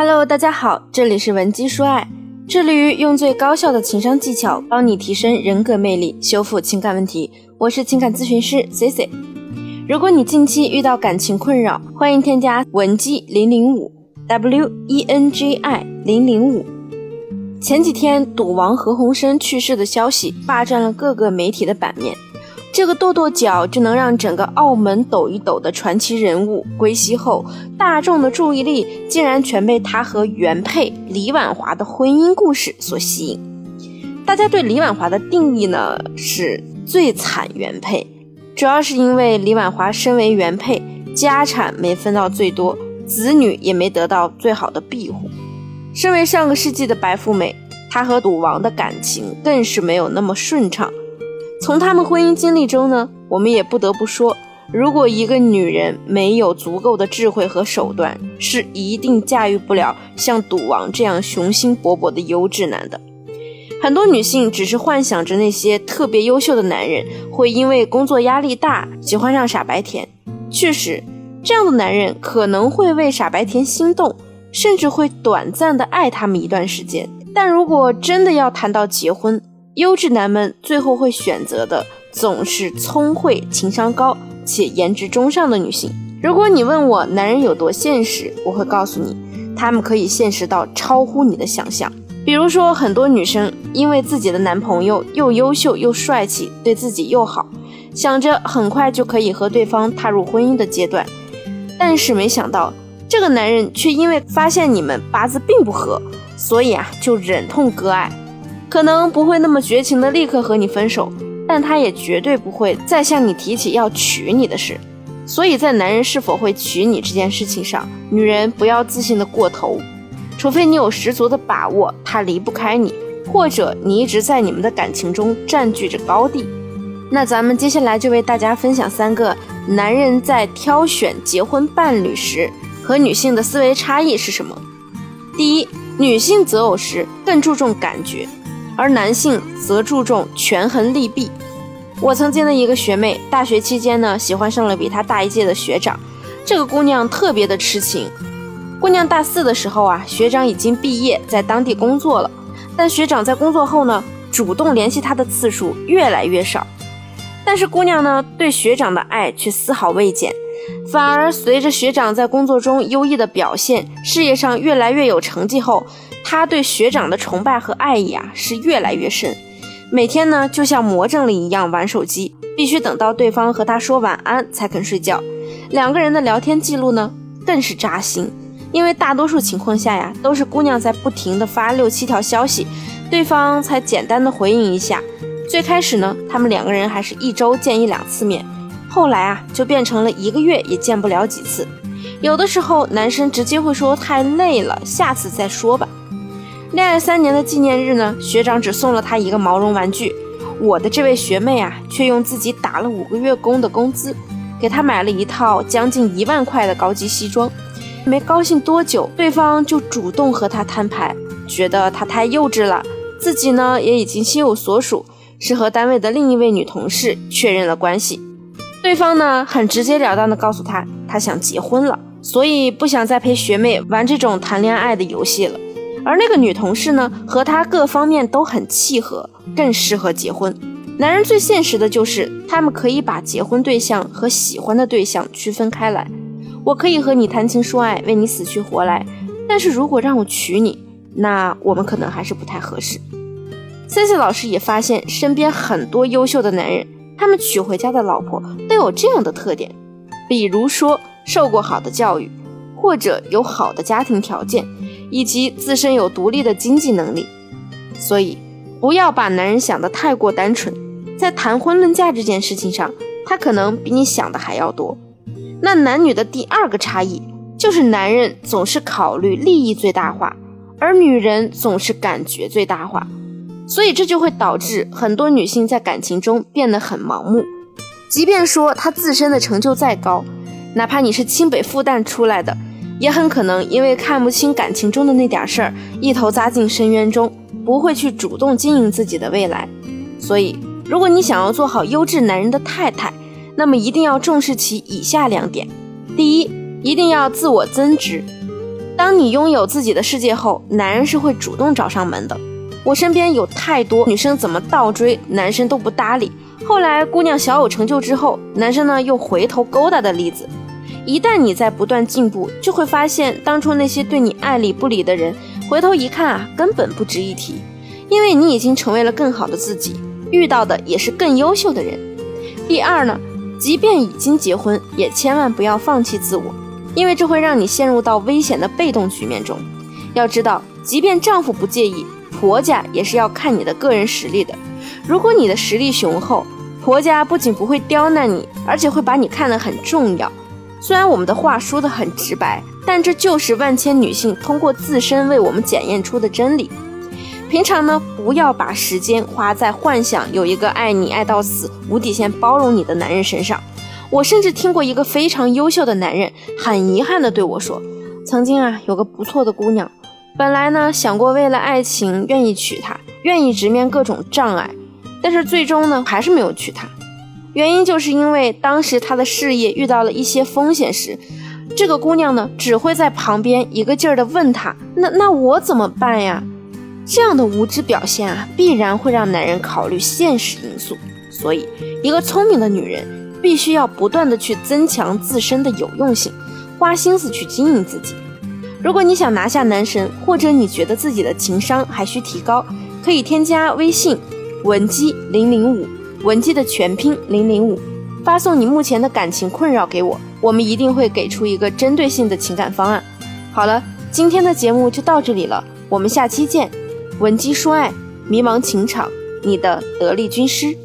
Hello，大家好，这里是文姬说爱，致力于用最高效的情商技巧帮你提升人格魅力，修复情感问题。我是情感咨询师 C C。如果你近期遇到感情困扰，欢迎添加文姬零零五 W E N G I 零零五。前几天，赌王何鸿燊去世的消息霸占了各个媒体的版面。这个跺跺脚就能让整个澳门抖一抖的传奇人物归西后，大众的注意力竟然全被他和原配李婉华的婚姻故事所吸引。大家对李婉华的定义呢，是最惨原配，主要是因为李婉华身为原配，家产没分到最多，子女也没得到最好的庇护。身为上个世纪的白富美，她和赌王的感情更是没有那么顺畅。从他们婚姻经历中呢，我们也不得不说，如果一个女人没有足够的智慧和手段，是一定驾驭不了像赌王这样雄心勃勃的优质男的。很多女性只是幻想着那些特别优秀的男人会因为工作压力大喜欢上傻白甜。确实，这样的男人可能会为傻白甜心动，甚至会短暂的爱他们一段时间。但如果真的要谈到结婚，优质男们最后会选择的总是聪慧、情商高且颜值中上的女性。如果你问我男人有多现实，我会告诉你，他们可以现实到超乎你的想象。比如说，很多女生因为自己的男朋友又优秀又帅气，对自己又好，想着很快就可以和对方踏入婚姻的阶段，但是没想到这个男人却因为发现你们八字并不合，所以啊就忍痛割爱。可能不会那么绝情的立刻和你分手，但他也绝对不会再向你提起要娶你的事。所以在男人是否会娶你这件事情上，女人不要自信的过头，除非你有十足的把握他离不开你，或者你一直在你们的感情中占据着高地。那咱们接下来就为大家分享三个男人在挑选结婚伴侣时和女性的思维差异是什么。第一，女性择偶时更注重感觉。而男性则注重权衡利弊。我曾经的一个学妹，大学期间呢，喜欢上了比她大一届的学长。这个姑娘特别的痴情。姑娘大四的时候啊，学长已经毕业，在当地工作了。但学长在工作后呢，主动联系她的次数越来越少。但是姑娘呢，对学长的爱却丝毫未减，反而随着学长在工作中优异的表现，事业上越来越有成绩后。他对学长的崇拜和爱意啊是越来越深，每天呢就像魔怔了一样玩手机，必须等到对方和他说晚安才肯睡觉。两个人的聊天记录呢更是扎心，因为大多数情况下呀都是姑娘在不停的发六七条消息，对方才简单的回应一下。最开始呢他们两个人还是一周见一两次面，后来啊就变成了一个月也见不了几次。有的时候男生直接会说太累了，下次再说吧。恋爱三年的纪念日呢，学长只送了她一个毛绒玩具。我的这位学妹啊，却用自己打了五个月工的工资，给她买了一套将近一万块的高级西装。没高兴多久，对方就主动和她摊牌，觉得她太幼稚了。自己呢，也已经心有所属，是和单位的另一位女同事确认了关系。对方呢，很直截了当的告诉她，他想结婚了，所以不想再陪学妹玩这种谈恋爱的游戏了。而那个女同事呢，和他各方面都很契合，更适合结婚。男人最现实的就是，他们可以把结婚对象和喜欢的对象区分开来。我可以和你谈情说爱，为你死去活来，但是如果让我娶你，那我们可能还是不太合适。C C 老师也发现，身边很多优秀的男人，他们娶回家的老婆都有这样的特点，比如说受过好的教育，或者有好的家庭条件。以及自身有独立的经济能力，所以不要把男人想得太过单纯。在谈婚论嫁这件事情上，他可能比你想的还要多。那男女的第二个差异就是，男人总是考虑利益最大化，而女人总是感觉最大化。所以这就会导致很多女性在感情中变得很盲目。即便说她自身的成就再高，哪怕你是清北复旦出来的。也很可能因为看不清感情中的那点事儿，一头扎进深渊中，不会去主动经营自己的未来。所以，如果你想要做好优质男人的太太，那么一定要重视其以下两点：第一，一定要自我增值。当你拥有自己的世界后，男人是会主动找上门的。我身边有太多女生怎么倒追，男生都不搭理。后来姑娘小有成就之后，男生呢又回头勾搭的例子。一旦你在不断进步，就会发现当初那些对你爱理不理的人，回头一看啊，根本不值一提，因为你已经成为了更好的自己，遇到的也是更优秀的人。第二呢，即便已经结婚，也千万不要放弃自我。因为这会让你陷入到危险的被动局面中。要知道，即便丈夫不介意，婆家也是要看你的个人实力的。如果你的实力雄厚，婆家不仅不会刁难你，而且会把你看得很重要。虽然我们的话说得很直白，但这就是万千女性通过自身为我们检验出的真理。平常呢，不要把时间花在幻想有一个爱你爱到死、无底线包容你的男人身上。我甚至听过一个非常优秀的男人，很遗憾地对我说：“曾经啊，有个不错的姑娘，本来呢想过为了爱情愿意娶她，愿意直面各种障碍，但是最终呢还是没有娶她。原因就是因为当时他的事业遇到了一些风险时，这个姑娘呢只会在旁边一个劲儿地问他：那那我怎么办呀？这样的无知表现啊，必然会让男人考虑现实因素。所以，一个聪明的女人。”必须要不断的去增强自身的有用性，花心思去经营自己。如果你想拿下男神，或者你觉得自己的情商还需提高，可以添加微信文姬零零五，文姬的全拼零零五，发送你目前的感情困扰给我，我们一定会给出一个针对性的情感方案。好了，今天的节目就到这里了，我们下期见。文姬说爱，迷茫情场，你的得力军师。